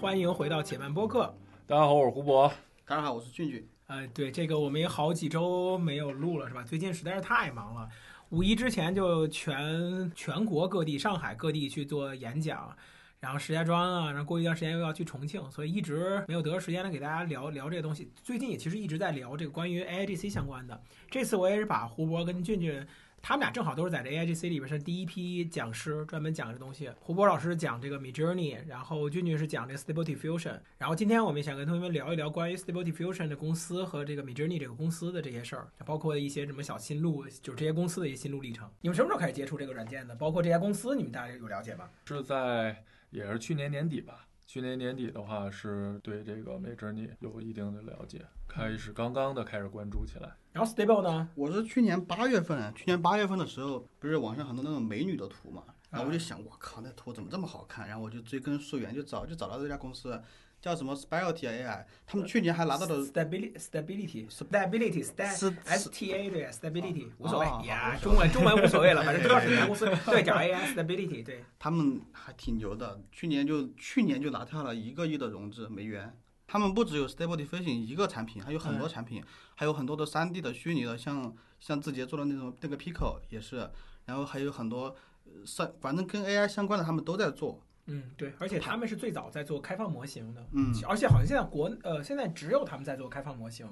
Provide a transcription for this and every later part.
欢迎回到且慢播客。大家好，我是胡博。大家好，我是俊俊。呃，对，这个我们也好几周没有录了，是吧？最近实在是太忙了，五一之前就全全国各地、上海各地去做演讲，然后石家庄啊，然后过一段时间又要去重庆，所以一直没有得时间来给大家聊聊这个东西。最近也其实一直在聊这个关于 AIGC 相关的。这次我也是把胡博跟俊俊。他们俩正好都是在这 AIGC 里边是第一批讲师，专门讲这东西。胡博老师讲这个 Midjourney，然后俊俊是讲这个 Stable Diffusion。然后今天我们想跟同学们聊一聊关于 Stable Diffusion 的公司和这个 Midjourney 这个公司的这些事儿，包括一些什么小心路，就是这些公司的一些心路历程。你们什么时候开始接触这个软件的？包括这家公司，你们大家有了解吗？是在也是去年年底吧。去年年底的话，是对这个 Midjourney 有一定的了解，开始刚刚的开始关注起来。然后 Stable 呢？我是去年八月份，去年八月份的时候，不是网上很多那种美女的图嘛，然后我就想，我靠，那图怎么这么好看？然后我就追根溯源，就找就找到这家公司。叫什么 Spirity AI？他们去年还拿到了 Stability Stability Stability S T A 对 Stability 无所谓呀，中文中文无所谓了，反正 知道是哪家公司。对，叫 AI Stability。对，他们还挺牛的，去年就去年就拿下了一个亿的融资美元。他们不只有 Stable Diffusion 一个产品，还有很多产品，还有很多的 3D 的虚拟的，像像字节做的那种那个 Pico 也是，然后还有很多上反正跟 AI 相关的他们都在做。嗯，对，而且他们是最早在做开放模型的，嗯，而且好像现在国呃现在只有他们在做开放模型，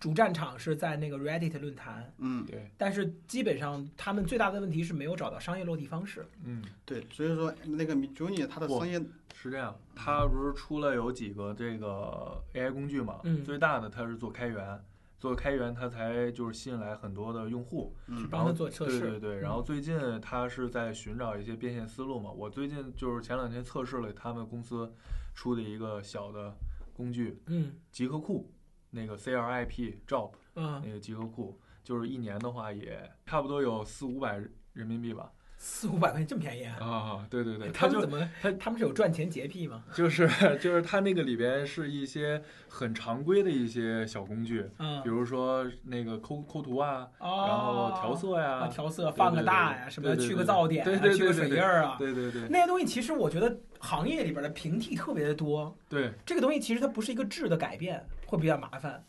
主战场是在那个 Reddit 论坛，嗯，对，但是基本上他们最大的问题是没有找到商业落地方式，嗯，对，所以说那个 Midjourney 它的商业是这样，它不是出了有几个这个 AI 工具嘛，嗯，最大的它是做开源。做开源，它才就是吸引来很多的用户，去帮他做测试。对对对，然后最近他是在寻找一些变现思路嘛。我最近就是前两天测试了他们公司出的一个小的工具，嗯，集合库，那个 CRIP Job，嗯，那个集合库，就是一年的话也差不多有四五百人民币吧。四五百块钱这么便宜啊！对对对，他们怎么他他们是有赚钱洁癖吗？就是 就是他那个里边是一些很常规的一些小工具，嗯，比如说那个抠抠图啊，然后调色呀，调色放个大呀，什么去个噪点，去个水印儿啊，对对对，那些东西其实我觉得行业里边的平替特别的多。对，这个东西其实它不是一个质的改变，会比较麻烦。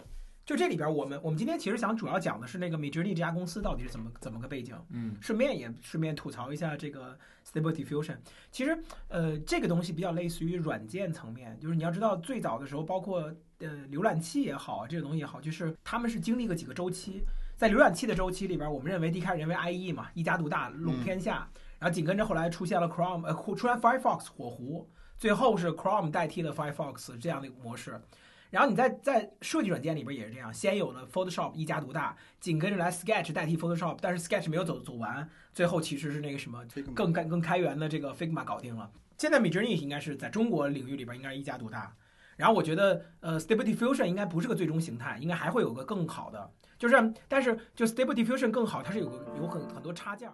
就这里边，我们我们今天其实想主要讲的是那个 Midjourney 这家公司到底是怎么怎么个背景，嗯，顺便也顺便吐槽一下这个 Stable Diffusion。其实，呃，这个东西比较类似于软件层面，就是你要知道最早的时候，包括呃浏览器也好，这个东西也好，就是他们是经历过几个周期。在浏览器的周期里边，我们认为第一开始认为 IE 嘛一家独大垄天下，然后紧跟着后来出现了 Chrome，呃，出现 Firefox 火狐，最后是 Chrome 代替了 Firefox 这样的一个模式。然后你在在设计软件里边也是这样，先有了 Photoshop 一家独大，紧跟着来 Sketch 代替 Photoshop，但是 Sketch 没有走走完，最后其实是那个什么更更更开源的这个 Figma 搞定了。现在 Midjourney 应该是在中国领域里边应该是一家独大。然后我觉得呃 Stable Diffusion 应该不是个最终形态，应该还会有个更好的，就是但是就 Stable Diffusion 更好，它是有个有很很多插件。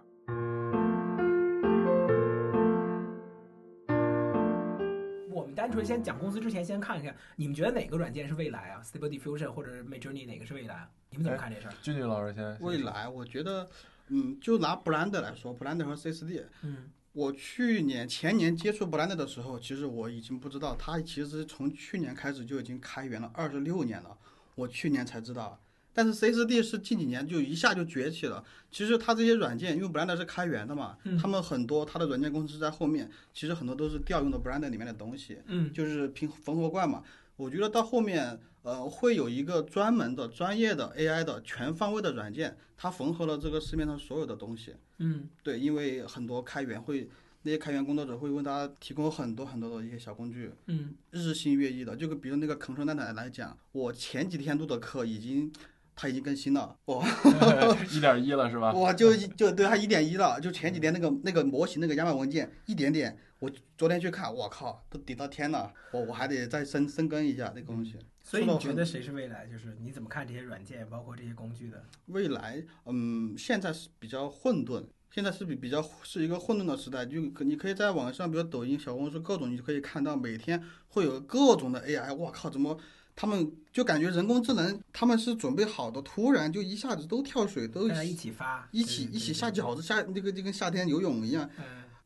单纯先讲公司之前，先看一看你们觉得哪个软件是未来啊？Stable Diffusion 或者 Midjourney 哪个是未来？啊你们怎么看这事儿？俊俊老师先。未来，我觉得，嗯，就拿 Blender 来说，Blender 和 C4D，嗯，我去年前年接触 Blender 的时候，其实我已经不知道，它其实从去年开始就已经开源了二十六年了，我去年才知道。但是 C4D 是近几年就一下就崛起了。其实它这些软件，因为 Blender 是开源的嘛，他们很多它的软件公司在后面，其实很多都是调用的 Blender 里面的东西，嗯，就是平缝合怪嘛。我觉得到后面，呃，会有一个专门的、专业的 AI 的全方位的软件，它缝合了这个市面上所有的东西。嗯，对，因为很多开源会，那些开源工作者会为大家提供很多很多的一些小工具，嗯，日新月异的。就比如那个 Control 奶奶来讲，我前几天录的课已经。它已经更新了，哇，一点一了是吧？哇，就就对它一点一了，就前几天那个那个模型那个压板文件一点点，我昨天去看，我靠，都顶到天了，我我还得再深深耕一下那个东西。所以你觉得谁是未来？就是你怎么看这些软件，包括这些工具的未来？嗯，现在是比较混沌，现在是比比较是一个混沌的时代，就你可以在网上，比如抖音、小红书各种，你就可以看到每天会有各种的 AI，我靠，怎么？他们就感觉人工智能他们是准备好的，突然就一下子都跳水，都一起发，一起一起下饺子，下那个就跟夏天游泳一样。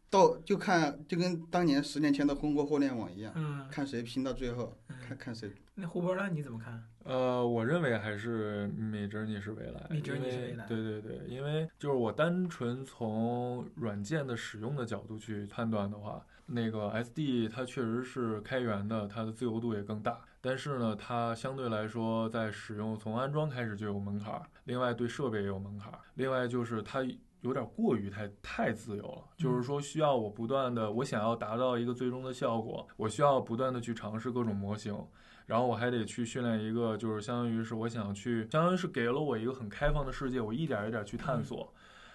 到就看就跟当年十年前的中国互联网一样，嗯，看谁拼到最后，嗯看看谁。那胡博呢？你怎么看？呃，我认为还是 Midjourney 是未来 Midjourney 是未来对对对，因为就是我单纯从软件的使用的角度去判断的话，那个 SD 它确实是开源的，它的自由度也更大。但是呢，它相对来说在使用从安装开始就有门槛儿，另外对设备也有门槛儿，另外就是它有点过于太太自由了，就是说需要我不断的，我想要达到一个最终的效果，我需要不断的去尝试各种模型。然后我还得去训练一个，就是相当于是我想去，相当于是给了我一个很开放的世界，我一点一点去探索。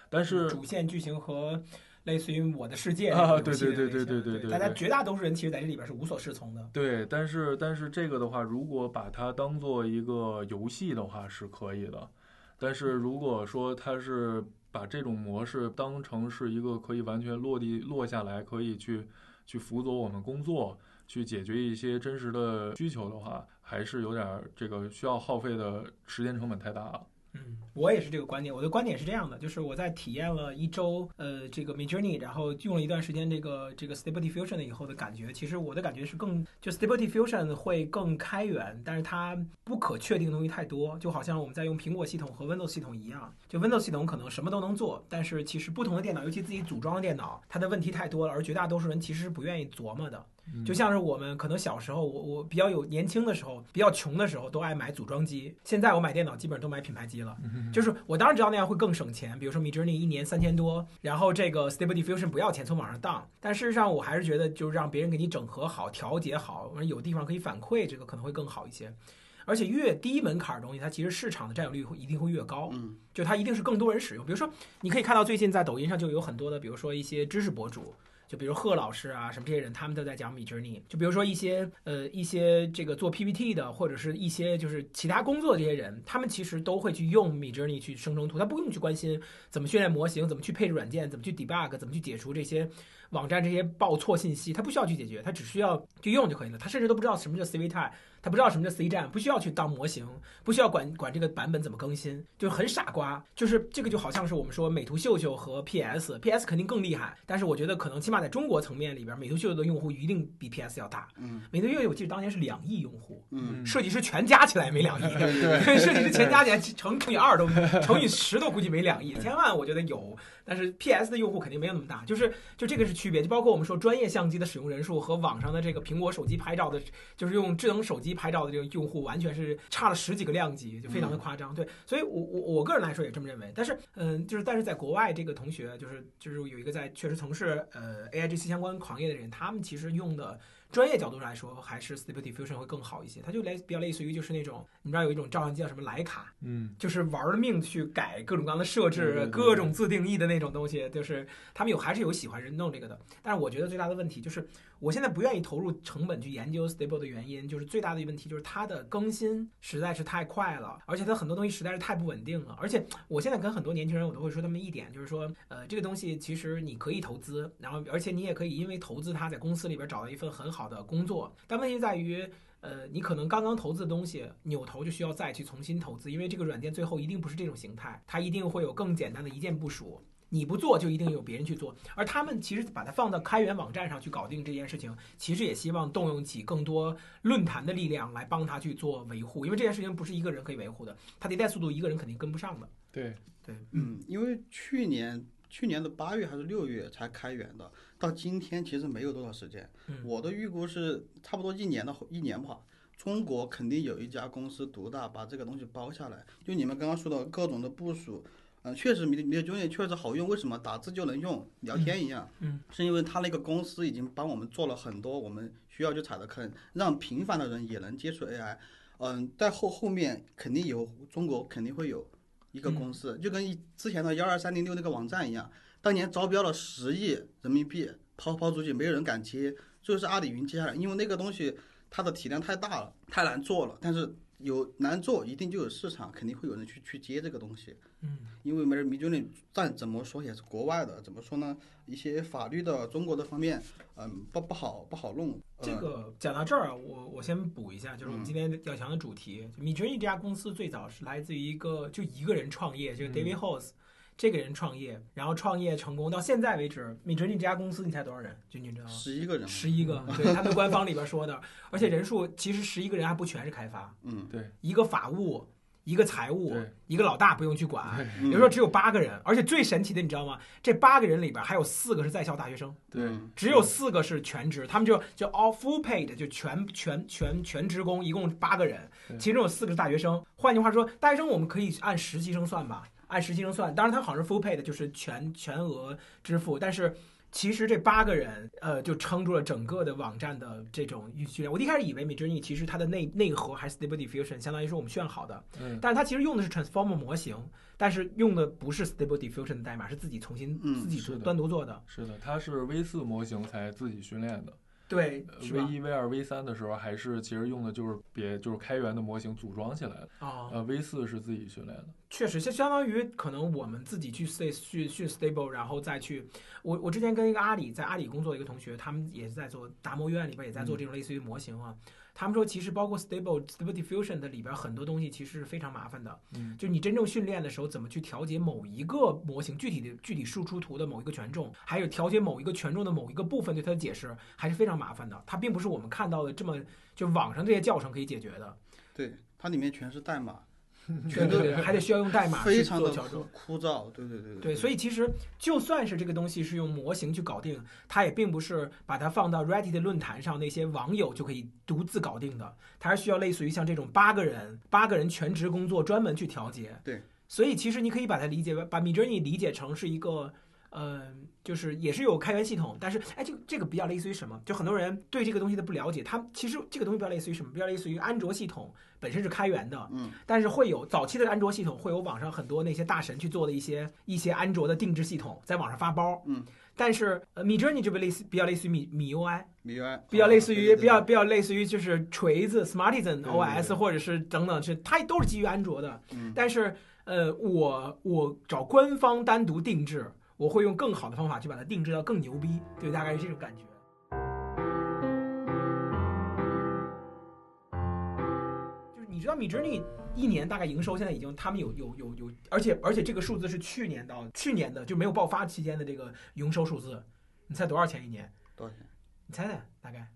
但是主线剧情和类似于我的世界啊对对对对对对对大家绝大多数人其实在这里边是无所适从的。对，但是但是这个的话，如果把它当做一个游戏的话是可以的，但是如果说它是把这种模式当成是一个可以完全落地落下来，可以去去辅佐我们工作，去解决一些真实的需求的话，还是有点儿这个需要耗费的时间成本太大了。嗯，我也是这个观点。我的观点是这样的，就是我在体验了一周，呃，这个 Midjourney，然后用了一段时间这个这个 Stable Diffusion 的以后的感觉，其实我的感觉是更就 Stable Diffusion 会更开源，但是它不可确定的东西太多，就好像我们在用苹果系统和 Windows 系统一样，就 Windows 系统可能什么都能做，但是其实不同的电脑，尤其自己组装的电脑，它的问题太多了，而绝大多数人其实是不愿意琢磨的。嗯就像是我们可能小时候，我我比较有年轻的时候，比较穷的时候，都爱买组装机。现在我买电脑基本上都买品牌机了。嗯就是我当然知道那样会更省钱，比如说 Midjourney 一年三千多，然后这个 Stable Diffusion 不要钱，从网上当。但事实上，我还是觉得就是让别人给你整合好、调节好，有地方可以反馈，这个可能会更好一些。而且越低门槛的东西，它其实市场的占有率会一定会越高。嗯，就它一定是更多人使用。比如说，你可以看到最近在抖音上就有很多的，比如说一些知识博主，就比如贺老师啊，什么这些人，他们都在讲 Midjourney。就比如说一些呃一些这个做 PPT 的，或者是一些就是其他工作的这些人，他们其实都会去用 Midjourney 去生成图，他不用去关心怎么训练模型，怎么去配置软件，怎么去 debug，怎么去解除这些网站这些报错信息，他不需要去解决，他只需要去用就可以了。他甚至都不知道什么叫 CV type。他不知道什么叫 C 站，不需要去当模型，不需要管管这个版本怎么更新，就很傻瓜。就是这个就好像是我们说美图秀秀和 PS，PS 肯定更厉害，但是我觉得可能起码在中国层面里边，美图秀秀的用户一定比 PS 要大。嗯，美图秀秀我记得当年是两亿用户，嗯，设计师全加起来没两亿，对 设计师全加起来乘乘以二都乘以十都估计没两亿，千万我觉得有，但是 PS 的用户肯定没有那么大，就是就这个是区别，就包括我们说专业相机的使用人数和网上的这个苹果手机拍照的，就是用智能手机拍照的这个用户完全是差了十几个量级，就非常的夸张。对，所以我我我个人来说也这么认为，但是嗯，就是但是在国外这个同学就是就是有一个在确实从事呃 AIGC 相关行业的人，他们其实用的。专业角度上来说，还是 Stable Diffusion 会更好一些。它就类比较类似于就是那种，你知道有一种照相机叫什么徕卡，嗯就是玩了命去改各种各样的设置，各种自定义的那种东西，就是他们有还是有喜欢人弄这个的。但是我觉得最大的问题就是，我现在不愿意投入成本去研究 Stable 的原因，就是最大的问题就是它的更新实在是太快了，而且它很多东西实在是太不稳定了。而且我现在跟很多年轻人，我都会说他们一点，就是说，呃，这个东西其实你可以投资，然后而且你也可以因为投资它在公司里边找到一份很好的工作，但问题在于。呃，你可能刚刚投资的东西，扭头就需要再去重新投资，因为这个软件最后一定不是这种形态，它一定会有更简单的一键部署。你不做，就一定有别人去做。而他们其实把它放到开源网站上去搞定这件事情，其实也希望动用起更多论坛的力量来帮他去做维护，因为这件事情不是一个人可以维护的，它迭代速度一个人肯定跟不上的。对，对，嗯，因为去年去年的八月还是六月才开源的，到今天其实没有多少时间。嗯我的预估是差不多一年的一年吧。中国肯定有一家公司独大把这个东西包下来。就你们刚刚说的各种的部署，嗯、确实米米的 Junior 确实好用。为什么打字就能用，聊天一样？嗯，是因为他那个公司已经帮我们做了很多我们需要去踩的坑，让平凡的人也能接触 AI。嗯，在后后面肯定有中国肯定会有一个公司，就跟之前的幺二三零六那个网站一样，当年招标了十亿人民币，抛抛出去没有人敢接，最后是阿里云接下来，因为那个东西它的体量太大了，太难做了，但是有难做一定就有市场，肯定会有人去去接这个东西。嗯，因为没人迷就那，但怎么说也是国外的，怎么说呢？一些法律的中国的方面，嗯，不不好不好弄。呃这个讲到这儿啊，我我先补一下，就是我们今天要讲的主题，就 Midjourney 这家公司最早是来自于一个就一个人创业，这个嗯 David Hose。这个人创业，然后创业成功，到现在为止，米哲尼这家公司你猜多少人？君君知道吗？十一个人，十一个，对，他们官方里边说的，而且人数其实十一个人还不全是开发，嗯，对一个法务，一个财务，一个老大不用去管，嗯有时候只有八个人，而且最神奇的你知道吗？这八个人里边还有四个是在校大学生，对嗯只有四个是全职，他们就就 all full paid 就全全全全职工，一共八个人，其中有四个是大学生。换句话说，大学生我们可以按实习生算吧，按实习生算，当然他好像是 full paid 就是全全额支付，但是。其实这八个人，呃，就撑住了整个的网站的这种训练。我一开始以为 Midjourney 其实它的内内核还是 Stable Diffusion，相当于是我们炫好的，嗯但是它其实用的是 Transformer 模型，但是用的不是 Stable Diffusion 的代码，是自己重新、嗯自己是单独做的。是的，它是 V 四模型才自己训练的。对，V 吧？一、V 二、V 三的时候，还是其实用的就是别就是开源的模型组装起来的。啊，呃，V 四是自己训练的。确实，就相当于可能我们自己去 stay 去去 stable，然后再去。我我之前跟一个阿里在阿里工作的一个同学，他们也是在做达摩院里边也在做这种类似于模型啊。他们说，其实包括 stable stable diffusion 的里边很多东西其实是非常麻烦的。嗯，就你真正训练的时候，怎么去调节某一个模型具体的具体输出图的某一个权重，还有调节某一个权重的某一个部分对它的解释，还是非常麻烦的。它并不是我们看到的这么就网上这些教程可以解决的。对，它里面全是代码，对对对，还得需要用代码去非常的做调整枯。燥。对对对对，所以其实就算是这个东西是用模型去搞定，它也并不是把它放到 Reddit 的论坛上那些网友就可以独自搞定的，它是需要类似于像这种八个人八个人全职工作专门去调节。对，所以其实你可以把它理解为把 Midjourney 理解成是一个。呃，就是也是有开源系统，但是哎，这个这个比较类似于什么？就很多人对这个东西的不了解，它其实这个东西比较类似于什么？比较类似于安卓系统本身是开源的，嗯，但是会有早期的安卓系统会有网上很多那些大神去做的一些一些安卓的定制系统，在网上发包。嗯，但是呃米 Journey 就比类似比较类似于米米 UI，，MIUI 比较类似于比较比较类似于就是锤子 Smartisan OS 对或者是等等是它都是基于安卓的。嗯但是呃我我找官方单独定制，我会用更好的方法去把它定制到更牛逼，对，大概是这种感觉。就是你知道米 Journey 一年大概营收现在已经他们有有有有，而且而且这个数字是去年到去年的就没有爆发期间的这个营收数字，你猜多少钱一年？多少钱？你猜猜大概？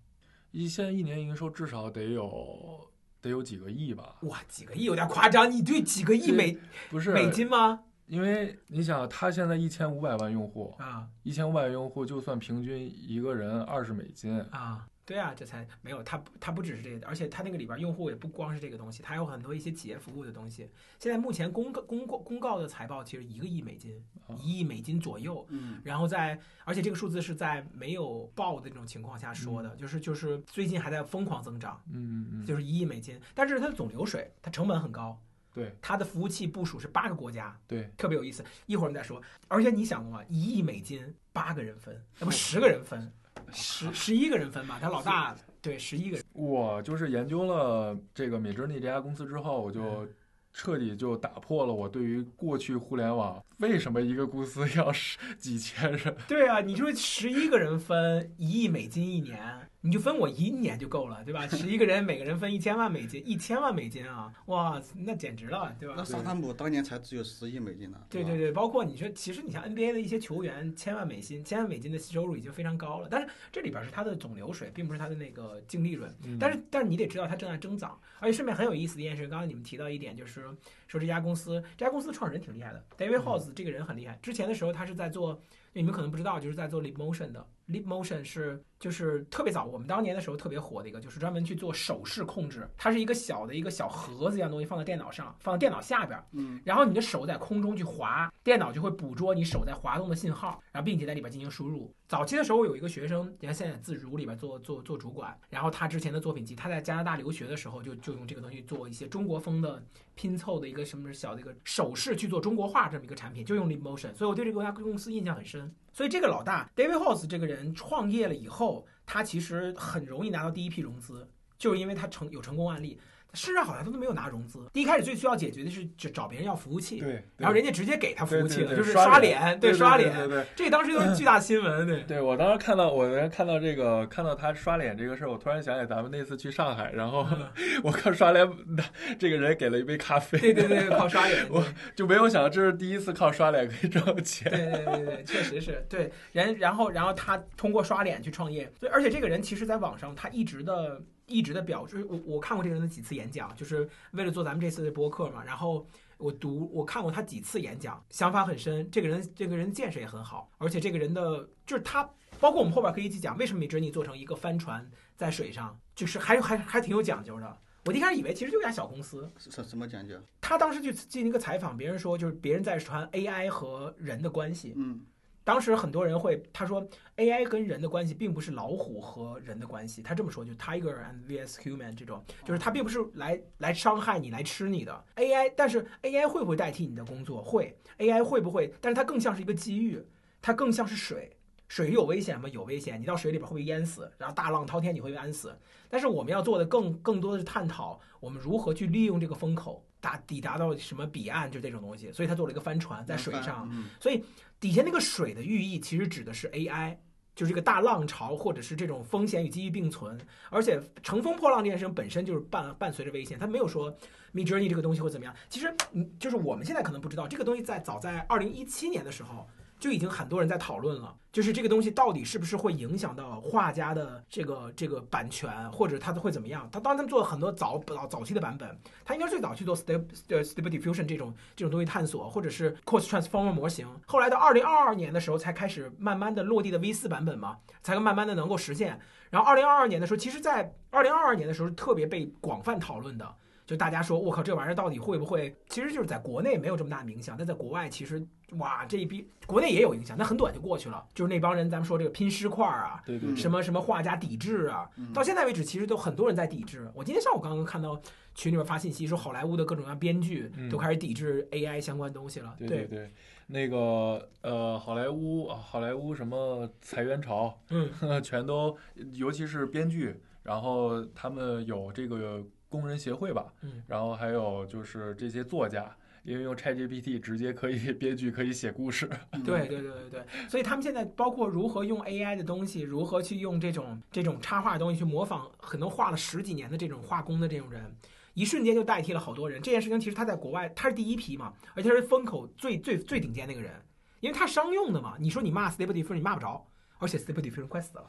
一现在一年营收至少得有得有几个亿吧？哇，几个亿有点夸张，你对几个亿美不是美金吗？因为你想，他现在一千五百万用户，啊一千五百万用户就算平均一个人二十美金，啊，对啊，这才没有它不它不只是这个，而且它那个里边用户也不光是这个东西，它还有很多一些企业服务的东西。现在目前公告公告公告的财报其实一个亿美金，啊一亿美金左右。嗯，然后在，而且这个数字是在没有报的这种情况下说的，就是就是最近还在疯狂增长，嗯嗯嗯，就是一亿美金，但是它的总流水，它成本很高，对它的服务器部署是八个国家，对，特别有意思。一会儿我们再说。而且你想过吗？一亿美金八个人分，那不十个人分，十十一个人分吧？他老大对十一个人，我就是研究了这个美珍妮这家公司之后，我嗯就彻底就打破了我对于过去互联网为什么一个公司要十几千人，对啊，你说十一个人分一亿美金一年，你就分我一年就够了，对吧？十一个人每个人分一千万美金，一千万美金啊，哇，那简直了，对吧那？沙滩姆当年才只有十亿美金呢。对对对，包括你说，其实你像 NBA 的一些球员，千万美金、千万美金的收入已经非常高了，但是这里边是他的总流水，并不是他的那个净利润。嗯但是但是你得知道它正在增长，而且顺便很有意思的一件事，刚刚你们提到一点，就是说这家公司，这家公司创始人挺厉害的，David House 这个人很厉害。之前的时候他是在做，你们可能不知道，就是在做 Motion 的。Leap Motion 是就是特别早，我们当年的时候特别火的一个，就是专门去做手势控制。它是一个小的一个小盒子一样东西，放在电脑上，放在电脑下边，嗯，然后你的手在空中去滑，电脑就会捕捉你手在滑动的信号，然后并且在里边进行输入。早期的时候有一个学生，你看现在自如里边做做做主管，然后他之前的作品集，他在加拿大留学的时候就就用这个东西做一些中国风的拼凑的一个什么小的一个手势去做中国化这么一个产品，就用 Leap Motion，所以我对这个家公司印象很深。所以这个老大 David House 这个人创业了以后，他其实很容易拿到第一批融资，就是因为他成有成功案例。事实上好像他都没有拿融资。第一开始最需要解决的是找找别人要服务器，对，然后人家直接给他服务器了，对对对就是刷脸，对刷脸，对对这当时就是巨大新闻，对。对，我当时看到我看到这个看到他刷脸这个事儿，我突然想起咱们那次去上海，然后 我靠刷脸，这个人给了一杯咖啡，对对对，靠刷脸，我就没有想到这是第一次靠刷脸可以挣钱。对对对对，确实是对人，然后然后他通过刷脸去创业，所以而且这个人其实在网上他一直的一直在表，就是我我看过这个人的几次演讲，就是为了做咱们这次的播客嘛，然后。我读我看过他几次演讲，想法很深。这个人这个人见识也很好，而且这个人的就是他，包括我们后边可以一起讲为什么米芝尼做成一个帆船在水上，就是还还还挺有讲究的。我一开始以为其实就家小公司，什什么讲究？他当时去进行一个采访，别人说就是别人在传 AI 和人的关系，嗯。当时很多人会他说 AI 跟人的关系并不是老虎和人的关系，他这么说就 Tiger and vs Human 这种，就是它并不是来来伤害你来吃你的 AI，但是 AI 会不会代替你的工作？会，AI 会不会？但是它更像是一个机遇，它更像是水，水有危险吗？有危险，你到水里边会不会淹死？然后大浪滔天你会被淹死？但是我们要做的更更多的是探讨我们如何去利用这个风口达抵达到什么彼岸，就这种东西。所以他做了一个帆船在水上，所以。底下那个水的寓意其实指的是 AI，就是这个大浪潮，或者是这种风险与机遇并存。而且乘风破浪这件事情本身就是伴伴随着危险，他没有说 Midjourney 这个东西会怎么样。其实，嗯，就是我们现在可能不知道这个东西在早在二零一七年的时候。就已经很多人在讨论了，就是这个东西到底是不是会影响到画家的这个这个版权，或者他会怎么样？他当他们做了很多早早早期的版本，他应该最早去做 Stable Stable Diffusion 这种这种东西探索，或者是 Cost Transformer 模型。后来到二零二二年的时候，才开始慢慢的落地的 V 四版本嘛，才慢慢的能够实现。然后二零二二年的时候，其实在二零二二年的时候特别被广泛讨论的。就大家说，我靠，这玩意儿到底会不会？其实就是在国内没有这么大的影响，但在国外其实，哇，这一批国内也有影响，那很短就过去了。就是那帮人，咱们说这个拼尸块啊，对对，什么什么画家抵制啊，到现在为止，其实都很多人在抵制。我今天上午刚刚看到群里面发信息说，好莱坞的各种各样编剧都开始抵制 AI 相关东西了。对对对，那个呃，好莱坞好莱坞什么裁员潮，嗯，全都，尤其是编剧，然后他们有这个。工人协会吧，嗯，然后还有就是这些作家，因为用 ChatGPT 直接可以 编剧，可以写故事。对对对对对，所以他们现在包括如何用 AI 的东西，如何去用这种这种插画的东西去模仿很多画了十几年的这种画工的这种人，一瞬间就代替了好多人。这件事情其实他在国外他是第一批嘛，而且是风口最最最顶尖那个人，因为他商用的嘛。你说你骂 Diffusion 你骂不着。而且 Stable Diffusion 快死了，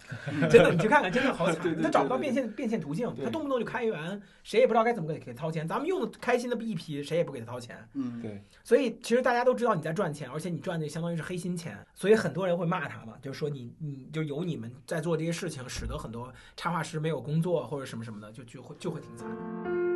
真的，你去看看，真的好惨。他找不到变现变现途径，他动不动就开源，谁也不知道该怎么给给他掏钱。咱们用的开心的一批，谁也不给他掏钱。嗯，对。所以其实大家都知道你在赚钱，而且你赚的相当于是黑心钱，所以很多人会骂他嘛，就是说你你就有你们在做这些事情，使得很多插画师没有工作或者什么什么的，就就会就会挺惨。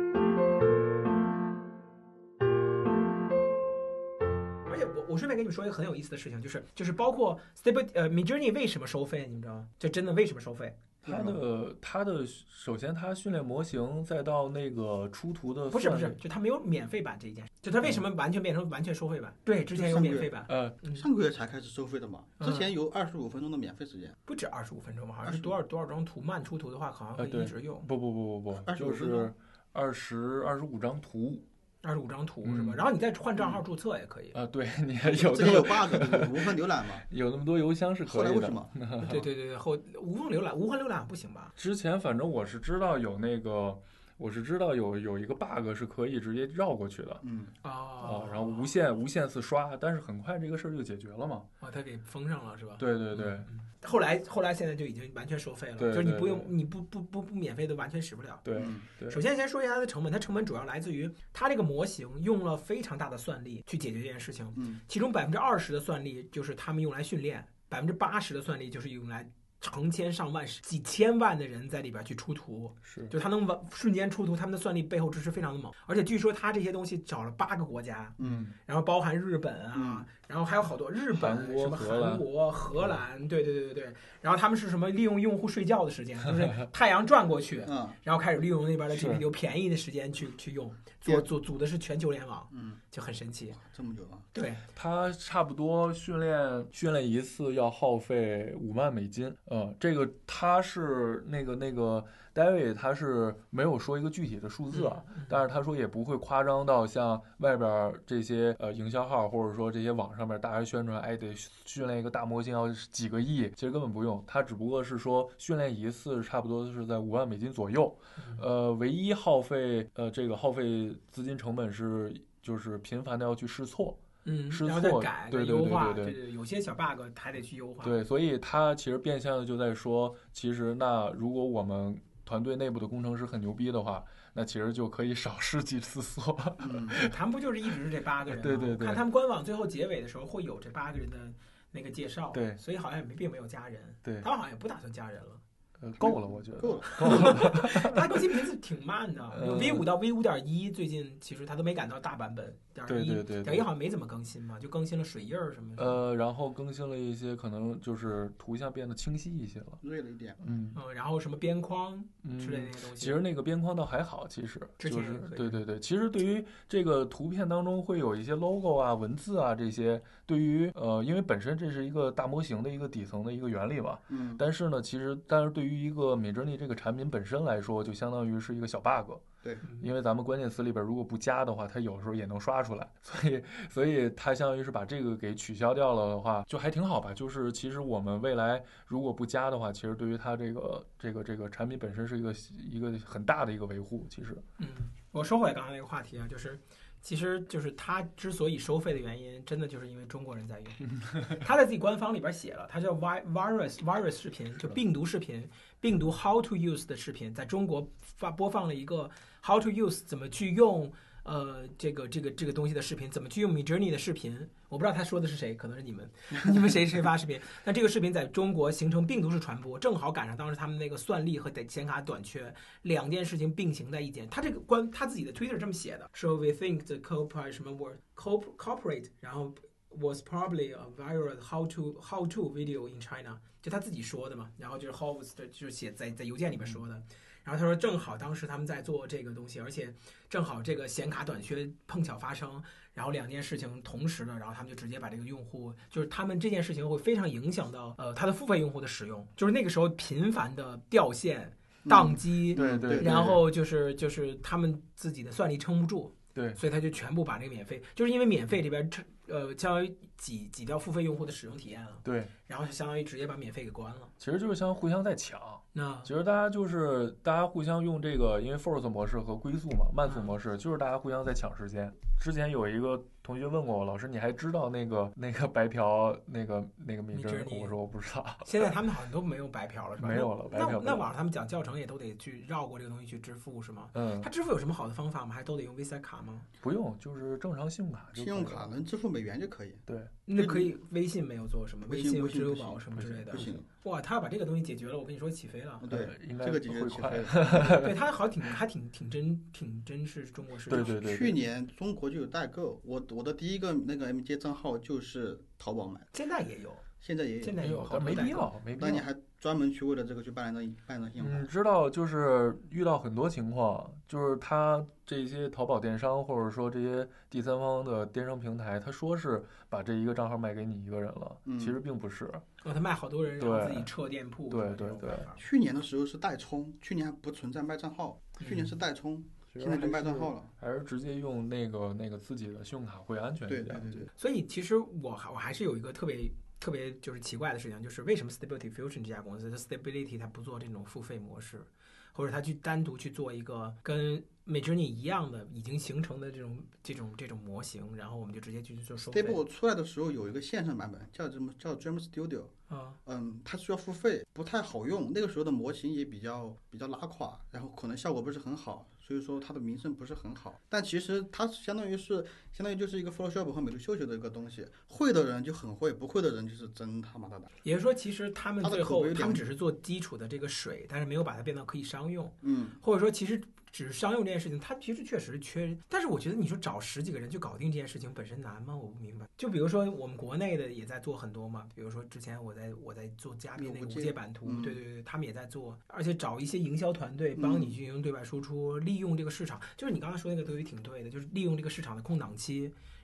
我我顺便跟你们说一个很有意思的事情，就是就是包括 Stable 呃 Midjourney 为什么收费，你们知道吗？就真的为什么收费？它的它的首先它训练模型，再到那个出图的不是不是，就它没有免费版这一件，就它为什么完全变成完全收费版？对，之前有免费版，呃，上个月才开始收费的嘛，之前有二十五分钟的免费时间，不止二十五分钟吧，好像是多少多少张图慢出图的话，好像可以一直用。不不不不不，就是二十二十五张图。二十五张图是吧？然后你再换账号注册也可以啊。对，你有这有 bug，无缝浏览嘛？有那么多邮箱是可以的。后来为什么？对对对对，后无缝浏览，无缝浏览不行吧？之前反正我是知道有那个，我是知道有有一个 bug 是可以直接绕过去的。嗯啊然后无限无限次刷，但是很快这个事儿就解决了嘛。啊，他给封上了是吧？对对对。后来，后来现在就已经完全收费了，就是你不用，你不不不不免费的完全使不了。对，首先先说一下它的成本，它成本主要来自于它这个模型用了非常大的算力去解决这件事情，其中百分之二十的算力就是他们用来训练，百分之八十的算力就是用来。成千上万、几千万的人在里边去出图，是，就他能完瞬间出图，他们的算力背后支持非常的猛，而且据说他这些东西找了八个国家，嗯，然后包含日本啊，然后还有好多日本、什么韩国、荷兰，对对对对。对，然后他们是什么利用用户睡觉的时间，就是 太阳转过去，嗯，然后开始利用那边的 GPU 便宜的时间去去用，做组组的是全球联网，嗯，就很神奇，这么久了，对，他差不多训练训练一次要耗费五万美金。嗯，这个他是那个那个 David，他是没有说一个具体的数字啊，嗯但是他说也不会夸张到像外边儿这些呃营销号或者说这些网上面大家宣传，哎得训练一个大模型要几个亿，其实根本不用，他只不过是说训练一次差不多是在五万美金左右，嗯呃，唯一耗费呃这个耗费资金成本是就是频繁的要去试错。嗯，试然后再错改、对对对再优化，对对对，有些小 bug 还得去优化。对，所以他其实变相的就在说，其实那如果我们团队内部的工程师很牛逼的话，那其实就可以少试几次错。嗯，他们不就是一直是这八个人吗？对对对看他们官网最后结尾的时候会有这八个人的那个介绍。对所以好像也没并没有加人，对他，们好像也不打算加人了。呃，够了，我觉得够了。够了它更新频次挺慢的，V 五到 V 五点一，最近其实它都没赶到大版本。点一对对对点一。好像没怎么更新嘛，就更新了水印儿什么的。呃，然后更新了一些，可能就是图像变得清晰一些了。锐了一点。嗯嗯，然后什么边框之类的嗯。那些东西。其实那个边框倒还好，其实就是对对对，其实对于这个图片当中会有一些 logo 啊、文字啊这些，对于呃，因为本身这是一个大模型的一个底层的一个原理嘛，嗯，但是呢，其实但是对于一个 Midjourney 这个产品本身来说，就相当于是一个小 bug，对。因为咱们关键词里边如果不加的话，它有时候也能刷出来，所以所以它相当于是把这个给取消掉了的话，就还挺好吧。就是其实我们未来如果不加的话，其实对于它这个这个这个产品本身是一个一个很大的一个维护，其实。嗯，我说回来刚才那个话题啊，就是其实就是它之所以收费的原因，真的就是因为中国人在用。他在自己官方里边写了，它叫 vi- virus virus 视频，就病毒视频，病毒 how to use 的视频，在中国发播放了一个 how to use 怎么去用。呃，这个这个这个东西的视频怎么去用 Midjourney 的视频？我不知道他说的是谁，可能是你们，你们谁谁发视频？那这个视频在中国形成病毒式传播，正好赶上当时他们那个算力和显卡短缺，两件事情并行在一起。他这个关他自己的 Twitter 这么写的，说 We think the corporate 什么 word corp corporate，然后 was probably a viral how to how to video in China，就他自己说的嘛。然后就是 how was 的就是写在在邮件里面说的。然后他说正好当时他们在做这个东西，而且正好这个显卡短缺碰巧发生，然后两件事情同时的，然后他们就直接把这个用户，就是他们这件事情会非常影响到呃他的付费用户的使用，就是那个时候频繁的掉线、宕机，对对对。然后就是就是他们自己的算力撑不住，对。所以他就全部把这个免费，就是因为免费这边撑呃相当于挤挤掉付费用户的使用体验了，对，然后就相当于直接把免费给关了。其实就是相互相在抢。那其实大家就是大家互相用这个，因为 force 模式和龟速嘛，慢速模式就是大家互相在抢时间。之前有一个同学问过我，老师你还知道那个那个白嫖那个那个米针 Midjourney？我说我不知道。现在他们好像都没有白嫖了，是吧？没有了白那嫖那那网上他们讲教程也都得去绕过这个东西去支付是吗？嗯他，支付有什么好的方法吗？还都得用 Visa 卡吗？不用，就是正常信用卡信用卡能支付美元就可以，对，那可以微信没有做什么？微信支付宝什么之类的不。行。哇，他要把这个东西解决了，我跟你说起飞了。对呃，应该这个解决会快起飞了。对 他好像挺还挺挺真挺真是中国市场。对对对，去年中国就有代购，我我的第一个那个 MJ 账号就是淘宝买的，现在也有，现在也有现。在没有，好但没。必要，没必要。那你还专门去为了这个去办了张办了张信用卡？你，知道，就是遇到很多情况，就是他这些淘宝电商或者说这些第三方的电商平台，他说是把这一个账号卖给你一个人了，嗯其实并不是。哦，他卖好多人，然后自己撤店铺，对对对去年的时候是代充，去年还不存在卖账号，去年是代充，现在就卖账号了。还是直接用那个那个自己的信用卡会安全一点。对对对对，所以其实我还我还是有一个特别特别就是奇怪的事情，就是为什么 Stability Fusion 这家公司，它 Stability 它不做这种付费模式，或者它去单独去做一个跟 Midjourney 一样的已经形成的这种这种这种模型，然后我们就直接去做收费 Stable 出来的时候有一个线上版本，叫什么叫 Dream Studio，啊。嗯，它需要付费，不太好用。那个时候的模型也比较比较拉垮，然后可能效果不是很好，所以说它的名声不是很好。但其实它相当于是相当于就是一个 Photoshop 和美图秀秀的一个东西，会的人就很会，不会的人就是真他妈的难。也就是说，其实他们最后他们只是做基础的这个水，但是没有把它变到可以商用，嗯，或者说其实只是商用这件事情，它其实确实缺。但是我觉得你说找十几个人去搞定这件事情本身难吗？我不明白。就比如说我们国内的也在做很多嘛，比如说之前我在我在做嘉宾那个无界版图，嗯对对对，他们也在做，而且找一些营销团队帮你去进行对外输出，利用这个市场，就是你刚才说那个东西挺对的，就是利用这个市场的空档期。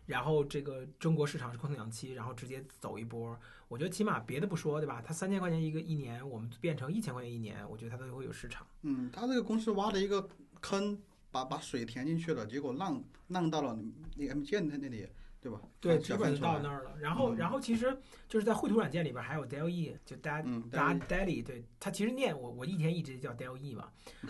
然后这个中国市场是空档期，然后直接走一波。我觉得起码别的不说，对吧？它三千块钱一个一年，我们变成一千块钱一年，我觉得它都会有市场。嗯，他这个公司挖了一个坑，把把水填进去了，结果浪浪到了那个 MGN 那那里，对吧？对，它基本到那儿。了。然后，嗯然后其实就是在绘图软件里边还有 Dell E，就 Da 嗯，达但 Daily，对它其实念我我以前一直叫 Dell E 嘛，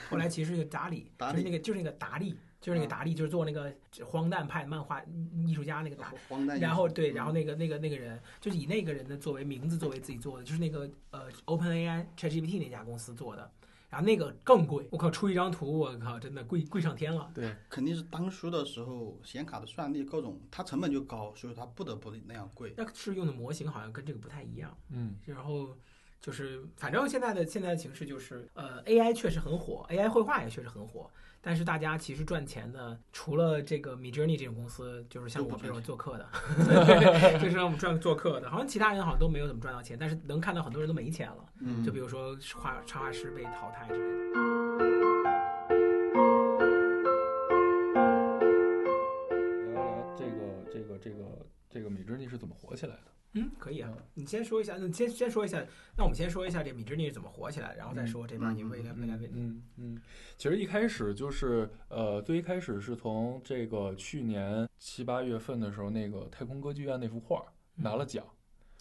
后来其实是达里，达里就是那个就是那个达利，就是那个达利，就是做那个荒诞派漫画艺术家那个达。荒诞。然后对，嗯然后那个那个那个人就是以那个人的作为名字作为自己做的，就是那个呃 OpenAI ChatGPT 那家公司做的。然后那个更贵，我靠，出一张图，我靠，真的贵贵上天了。对，肯定是当初的时候显卡的算力各种，它成本就高，所以它不得不那样贵。那是用的模型好像跟这个不太一样。嗯，然后就是，反正现在的现在的形势就是，呃，AI 确实很火，AI 绘画也确实很火，但是大家其实赚钱的，除了这个 Midjourney 这种公司，就是像我们这种做客的，就是让我们赚做客的，好像其他人好像都没有怎么赚到钱，但是能看到很多人都没钱了，嗯，就比如说画插画师被淘汰之类的。聊聊这个这个这个这个米芝尼是怎么火起来的？嗯，可以啊，你先说一下，那先先说一下，那我们先说一下这 Midjourney 是怎么火起来，然后再说这边你未来未来未来。嗯嗯，其实一开始就是呃，最一开始是从这个去年七八月份的时候，那个太空歌剧院那幅画拿了奖。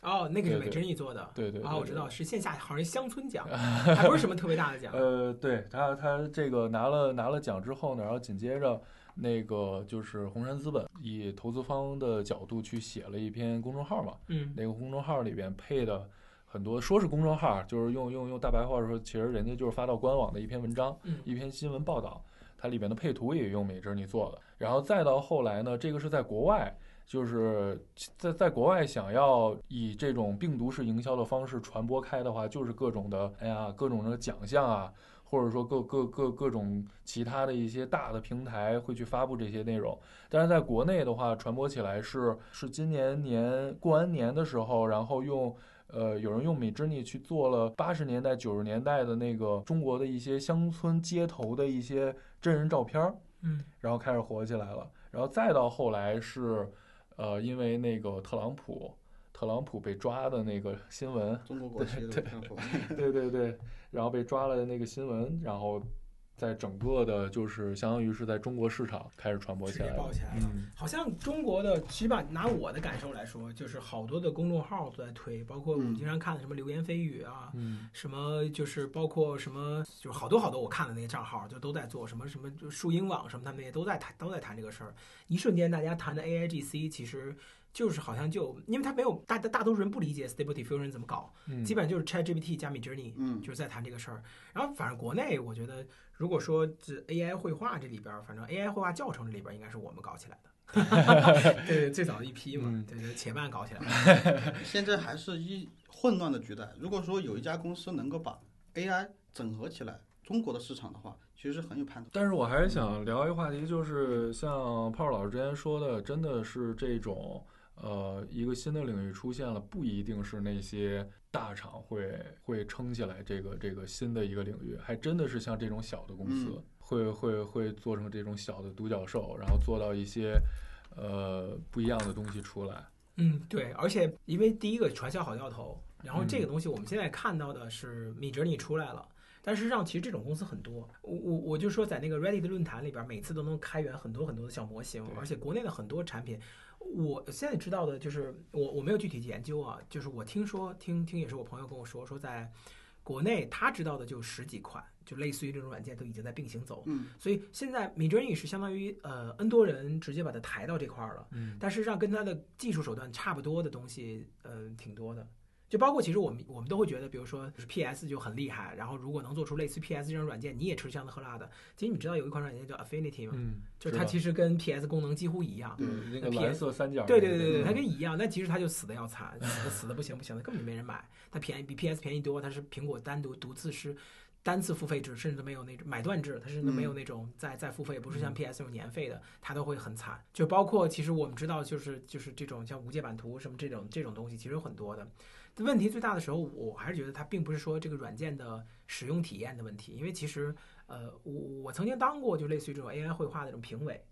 哦，那个是对对 Midjourney 做的。啊，对对啊我知道是线下好像是乡村奖，还不是什么特别大的奖。呃，对他他这个拿了拿了奖之后呢，然后紧接着那个就是红杉资本以投资方的角度去写了一篇公众号嘛，嗯那个公众号里边配的很多说是公众号，就是用用用大白话说，其实人家就是发到官网的一篇文章，嗯一篇新闻报道，它里边的配图也用美珍妮做的。然后再到后来呢，这个是在国外，就是在在国外想要以这种病毒式营销的方式传播开的话，就是各种的哎呀各种的奖项啊。或者说各各各各种其他的一些大的平台会去发布这些内容，但是在国内的话，传播起来是是今年年过完年的时候，然后用呃有人用美芝尼去做了八十年代九十年代的那个中国的一些乡村街头的一些真人照片儿，嗯。然后开始火起来了，然后再到后来是呃因为那个特朗普特朗普被抓的那个新闻，中国国旗的特朗普。对 对对，然后被抓了的那个新闻，然后在整个的，就是相当于是在中国市场开始传播起来爆起来了。嗯，好像中国的，起码拿我的感受来说，就是好多的公众号都在推，包括我们嗯经常看的什么流言蜚语啊，嗯什么就是包括什么，就是好多好多我看的那些账号就都在做什么什么，就树鹰网什么，他们也都在谈都在谈这个事儿。一瞬间，大家谈的 AIGC 其实就是好像就，因为他没有大大多数人不理解 Stable Diffusion 怎么搞，嗯，基本上就是 ChatGPT 加 Midjourney，嗯就是在谈这个事儿。然后反正国内，我觉得如果说这 AI 绘画这里边儿，反正 AI 绘画教程这里边儿应该是我们搞起来的。对，最早的一批嘛，嗯对对，且慢搞起来的。现在还是一混乱的时代。如果说有一家公司能够把 AI 整合起来，中国的市场的话，其实很有盼头。但是我还是想聊一个话题，就是像炮老师之前说的，真的是这种呃一个新的领域出现了，不一定是那些大厂会会撑起来这个这个新的一个领域，还真的是像这种小的公司、嗯会会会做成这种小的独角兽，然后做到一些呃不一样的东西出来。嗯，对，而且因为第一个传销好掉头，然后这个嗯东西我们现在看到的是 Midjourney 出来了。但事实上，其实这种公司很多。我我我就说，在那个 Reddit 论坛里边，每次都能开源很多很多的小模型，而且国内的很多产品，我现在知道的就是，我我没有具体研究啊，就是我听说听听也是我朋友跟我说，说在国内他知道的就十几款，就类似于这种软件都已经在并行走。嗯，所以现在 Midjourney 是相当于呃 N 多人直接把它抬到这块儿了。嗯但事实上跟它的技术手段差不多的东西，呃，挺多的。就包括其实我们我们都会觉得，比如说就是 PS 就很厉害，然后如果能做出类似 PS 这种软件，你也吃香的喝辣的。其实你知道有一款软件叫 Affinity 吗？嗯，就是它其实跟 PS 功能几乎一样。对嗯那个 PS 蓝色三角，对对对对它跟一样，但其实它就死的要惨，死的死的不行不行的，根本就没人买。它便宜比 PS 便宜多，它是苹果单独独自是单次付费制，甚至都没有那种买断制，它甚至都没有嗯那种再再付费，不是像 PS 那种年费的，它都会很惨。就包括其实我们知道，就是就是这种像无界版图什么这种这种东西，其实有很多的。问题最大的时候，我还是觉得它并不是说这个软件的使用体验的问题，因为其实呃，我我曾经当过就类似于这种 AI 绘画的这种评委。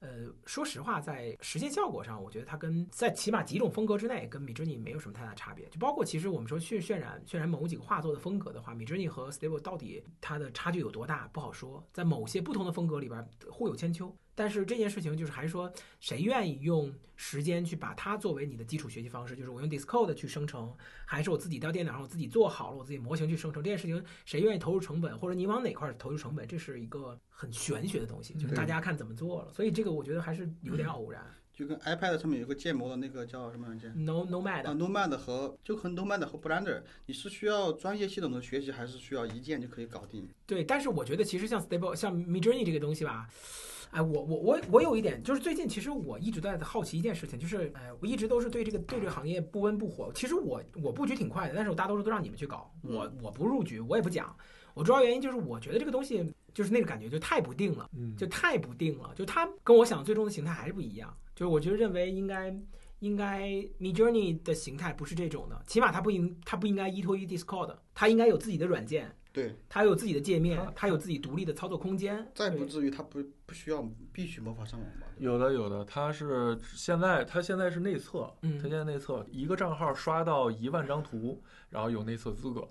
呃，说实话，在实现效果上，我觉得它跟在起码几种风格之内，跟 Midjourney 没有什么太大差别。就包括其实我们说渲渲染渲染某几个画作的风格的话，Midjourney 和 Stable 到底它的差距有多大，不好说。在某些不同的风格里边互有千秋。但是这件事情就是还是说，谁愿意用时间去把它作为你的基础学习方式，就是我用 Discord 去生成，还是我自己到电脑上我自己做好了我自己模型去生成这件事情，谁愿意投入成本，或者你往哪块投入成本，这是一个很玄学的东西，就是大家看怎么做了。所以这个我觉得还是有点偶然。就跟 iPad 上面有个建模的那个叫什么软件？No Nomad，、啊，Nomad 和就和 Nomad 和 Blender，你是需要专业系统的学习，还是需要一键就可以搞定？对，但是我觉得其实像 Stable、像 Midjourney 这个东西吧，哎，我我我我有一点，就是最近其实我一直在好奇一件事情，就是哎，我一直都是对这个对这个行业不温不火。其实我我布局挺快的，但是我大多数都让你们去搞，我我不入局，我也不讲。我主要原因就是我觉得这个东西就是那个感觉就太不定了。嗯，就太不定了，就它跟我想最终的形态还是不一样。就是我觉得认为应该应该 Mid Journey 的形态不是这种的，起码它不应它不应该依托于 Discord，它应该有自己的软件，对，它有自己的界面它，有自己独立的操作空间。再不至于它不不需要必须模仿上网吧？有的有的，它是现在它现在是内测，嗯它现在内测一个账号刷到一万张图，然后有内测资格。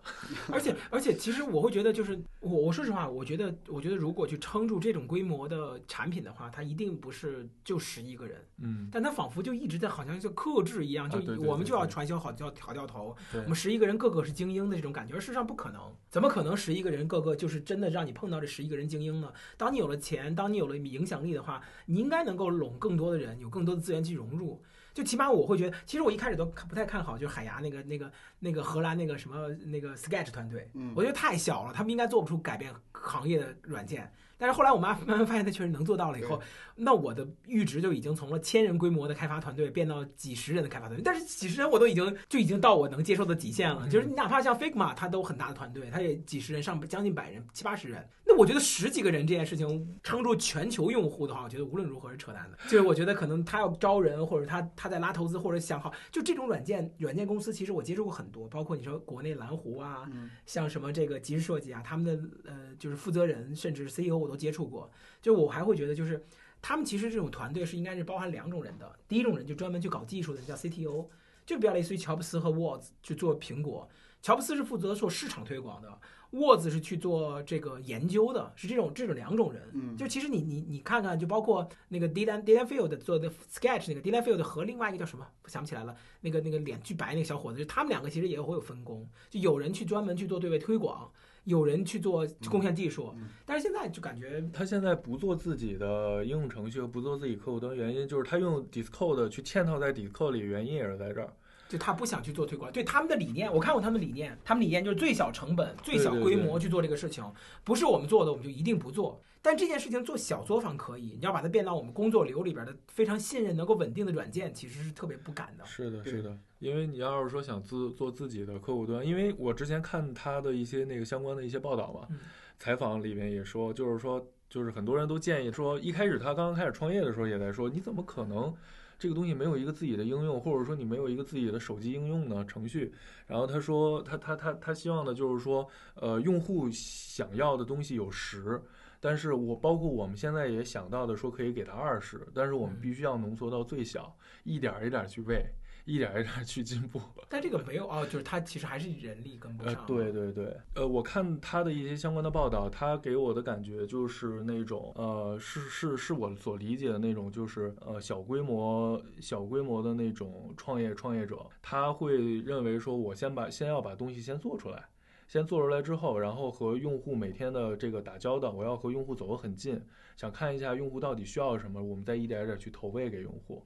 而 且而且，其实我会觉得，就是我我说实话，我觉得我觉得如果去撑住这种规模的产品的话，它一定不是就十一个人，嗯，但它仿佛就一直在好像就克制一样，就我们就要传销好掉好掉头，对我们十一个人个个是精英的这种感觉，而事实上不可能，怎么可能十一个人个个就是真的让你碰到这十一个人精英呢？当你有了钱，当你有了影响力的话，你应该能够拢更多的人，有更多的资源去融入。就起码我会觉得，其实我一开始都不太看好，就是海牙那个那个那个荷兰那个什么那个 Sketch 团队，嗯我觉得太小了，他们应该做不出改变行业的软件。但是后来我妈慢慢发现，他确实能做到了以后，那我的阈值就已经从了千人规模的开发团队变到几十人的开发团队。但是几十人我都已经就已经到我能接受的极限了。就是你哪怕像 Figma，它都很大的团队，它也几十人上将近百人七八十人。那我觉得十几个人这件事情撑住全球用户的话，我觉得无论如何是扯淡的。就是我觉得可能他要招人，或者他他在拉投资，或者想好，就这种软件软件公司，其实我接触过很多，包括你说国内蓝湖啊，嗯像什么这个即时设计啊，他们的呃就是负责人甚至 CEO 我都接触过，就我还会觉得就是他们其实这种团队是应该是包含两种人的，第一种人就专门去搞技术的，叫 CTO，就比较类似于乔布斯和沃兹去做苹果，乔布斯是负责做市场推广的。沃兹是去做这个研究的，是这种这种两种人。嗯就其实你你你看看，就包括那个 Dylan Dylan Field 做的 Sketch 那个 Dylan Field 和另外一个叫什么，想不起来了，那个那个脸巨白那个小伙子，就他们两个其实也会有分工，就有人去专门去做对外推广，有人去做贡献技术，嗯但是现在就感觉他现在不做自己的应用程序和不做自己客户端，原因就是他用 Discord 去嵌套在 Discord 里，原因也是在这儿。就他不想去做推广，对他们的理念，我看过他们理念，他们理念就是最小成本、最小规模去做这个事情，不是我们做的，我们就一定不做。但这件事情做小作坊可以，你要把它变到我们工作流里边的非常信任、能够稳定的软件，其实是特别不敢的。是的，是的，因为你要是说想自做自己的客户端，因为我之前看他的一些那个相关的一些报道嘛，嗯采访里面也说，就是说，就是很多人都建议说，一开始他刚刚开始创业的时候也在说，你怎么可能这个东西没有一个自己的应用，或者说你没有一个自己的手机应用呢程序？然后他说，他他他他希望的就是说，呃，用户想要的东西有十。但是我包括我们现在也想到的说可以给他二十，但是我们嗯必须要浓缩到最小，一点儿一点儿去喂，一点儿一点儿去进步。但这个没有哦，就是他其实还是人力跟不呃上。，对对对，呃，我看他的一些相关的报道，他给我的感觉就是那种，呃，是是是我所理解的那种，就是呃小规模小规模的那种创业创业者，他会认为说，我先把先要把东西先做出来。先做出来之后，然后和用户每天的这个打交道，我要和用户走得很近，想看一下用户到底需要什么，我们再一点一点去投喂给用户。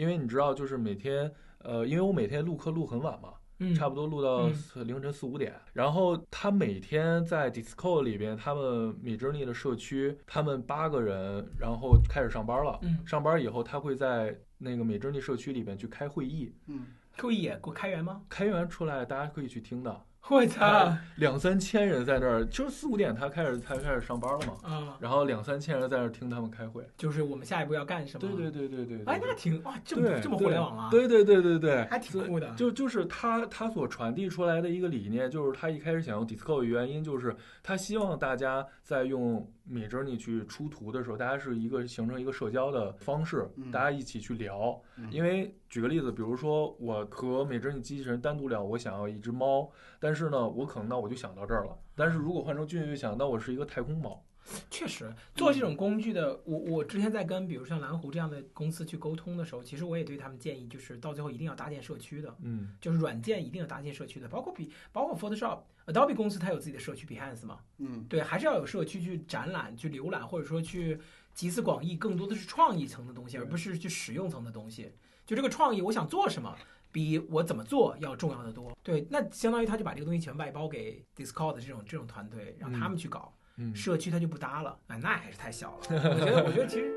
因为你知道，就是每天，呃，因为我每天录课录很晚嘛，嗯，差不多录到凌晨四五点。然后他每天在 Discord 里边，他们 Midjourney 的社区，他们八个人，然后开始上班了。嗯上班以后，他会在那个 Midjourney 社区里边去开会议，嗯，会议也给我开源吗？开源出来大家可以去听的。我操两三千人在那儿，就是四五点他开始他开始上班了嘛，啊！然后两三千人在那儿听他们开会。就是我们下一步要干什么？对对对对对。对哎，那挺哇，这么这么互联网啊？对对对对对，还挺酷的。就就是他他所传递出来的一个理念，就是他一开始想用 Discord 的原因，就是他希望大家在用 Midjourney 去出图的时候，大家是一个形成一个社交的方式，嗯大家一起去聊。嗯因为举个例子，比如说我和 Midjourney 机器人单独聊，我想要一只猫，但是呢，我可能那我就想到这儿了。但是如果换成俊俊想，那我是一个太空猫。确实，做这种工具的，我我之前在跟比如像蓝湖这样的公司去沟通的时候，其实我也对他们建议，就是到最后一定要搭建社区的，嗯就是软件一定要搭建社区的，包括比包括 Photoshop、Adobe 公司它有自己的社区 Behance 嘛，嗯对，还是要有社区去展览、去浏览，或者说去集思广益，更多的是创意层的东西，而不是去使用层的东西。就这个创意，我想做什么，比我怎么做要重要的多。对，那相当于他就把这个东西全外包给 Discord 的这种这种团队，让他们去搞。嗯，社区它就不搭了，哎，那还是太小了。我觉得，我觉得其实。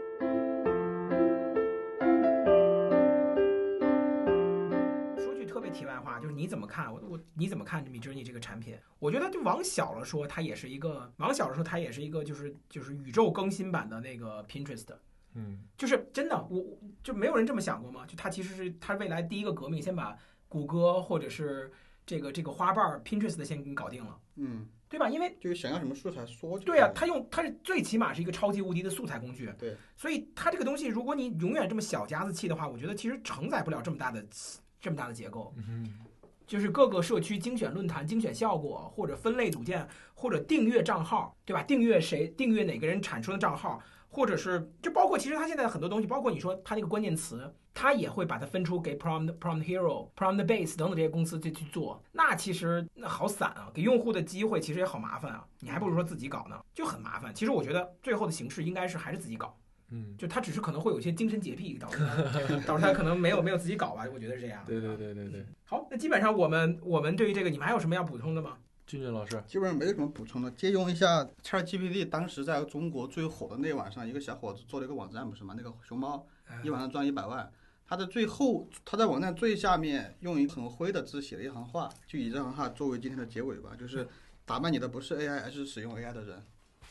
说句特别题外话，就是你怎么看我我你怎么看 Midjourney 这个产品？我觉得就往小了说，它也是一个往小了说，它也是一个就是就是宇宙更新版的那个 Pinterest，嗯就是真的，我我就没有人这么想过吗？就它其实是它未来第一个革命，先把谷歌或者是这个这个花瓣儿 Pinterest 的先给你搞定了，嗯，对吧？因为就是想要什么素材说对呀、可以它用它是最起码是一个超级无敌的素材工具。对，所以它这个东西，如果你永远这么小家子气的话，我觉得其实承载不了这么大的这么大的结构。嗯就是各个社区精选论坛、精选效果，或者分类组件，或者订阅账号，对吧？订阅谁？订阅哪个人产出的账号，或者是就包括其实它现在很多东西，包括你说它那个关键词，它也会把它分出给 Prompt Prompt Hero、Prompt Base 等等这些公司去去做。那其实那好散啊，给用户的机会其实也好麻烦啊，你还不如说自己搞呢，就很麻烦。其实我觉得最后的形式应该是还是自己搞。嗯，就他只是可能会有一些精神洁癖，导致 导致他可能没有没有自己搞吧，我觉得是这样。对对对对对，好，那基本上我们我们对于这个，你们还有什么要补充的吗？俊俊老师，基本上没有什么补充的。借用一下 ChatGPT 当时在中国最火的那晚上，一个小伙子做了一个网站，不是吗？那个熊猫一晚上赚一百万。他的最后，他在网站最下面用一个很灰的字写了一行话，就以这行话作为今天的结尾吧，就是打败你的不是 AI，而是使用 AI 的人。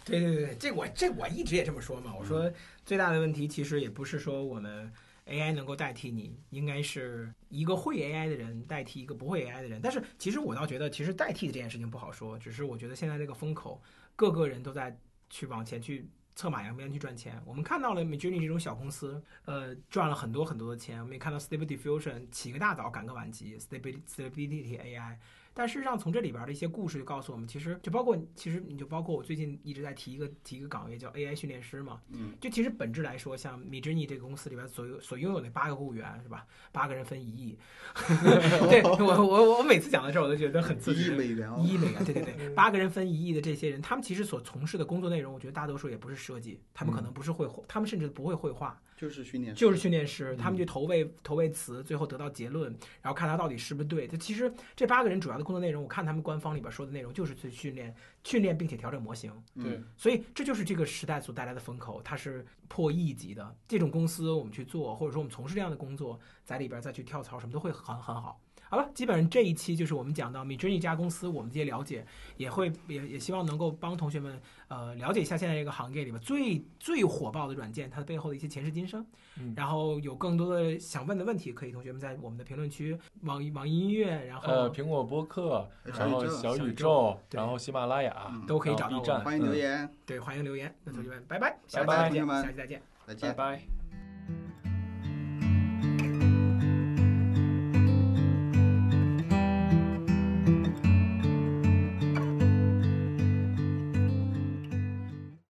对对对，这我这我一直也这么说嘛。我说最大的问题其实也不是说我们 AI 能够代替你，应该是一个会 AI 的人代替一个不会 AI 的人。但是其实我倒觉得，其实代替这件事情不好说，只是我觉得现在这个风口，各个人都在去往前去。策马扬鞭去赚钱，我们看到了 Midjourney 这种小公司，呃，赚了很多很多的钱。我们也看到 Stable Diffusion 起个大早赶个晚集，Stable Stability AI。但事实上，从这里边的一些故事就告诉我们，其实就包括，其实你就包括我最近一直在提一个提一个岗位叫 AI 训练师嘛，嗯，就其实本质来说，像 Midjourney 这个公司里边所有所拥有的八个雇员是吧？八个人分一亿，对我我我每次讲到这儿，我都觉得很刺激一亿。美元哦。一亿美元，对对对，八个人分一亿的这些人，他们其实所从事的工作内容，我觉得大多数也不是设计，他们可能不是绘画，他们甚至不会绘画，就是训练师，就是训练师，他们去投喂投喂词，最后得到结论，然后看他到底是不是对。他其实这八个人主要的工作内容，我看他们官方里边说的内容就是去训练、训练并且调整模型。嗯对，所以这就是这个时代所带来的风口，它是破亿级的。这种公司我们去做，或者说我们从事这样的工作，在里边再去跳槽什么都会很很好。好了，基本上这一期就是我们讲到 Midjourney 这家公司，我们这些了解，也会也也希望能够帮同学们呃了解一下现在这个行业里面最最火爆的软件它的背后的一些前世今生。嗯然后有更多的想问的问题，可以同学们在我们的评论区、网易网易音乐，然后呃，苹果播客，然后小宇宙然后喜马拉雅，嗯都可以找到。欢迎留嗯，言，对，欢迎留言。那同学们，拜拜，下期拜拜再见，同学们下期再见。再见拜。拜。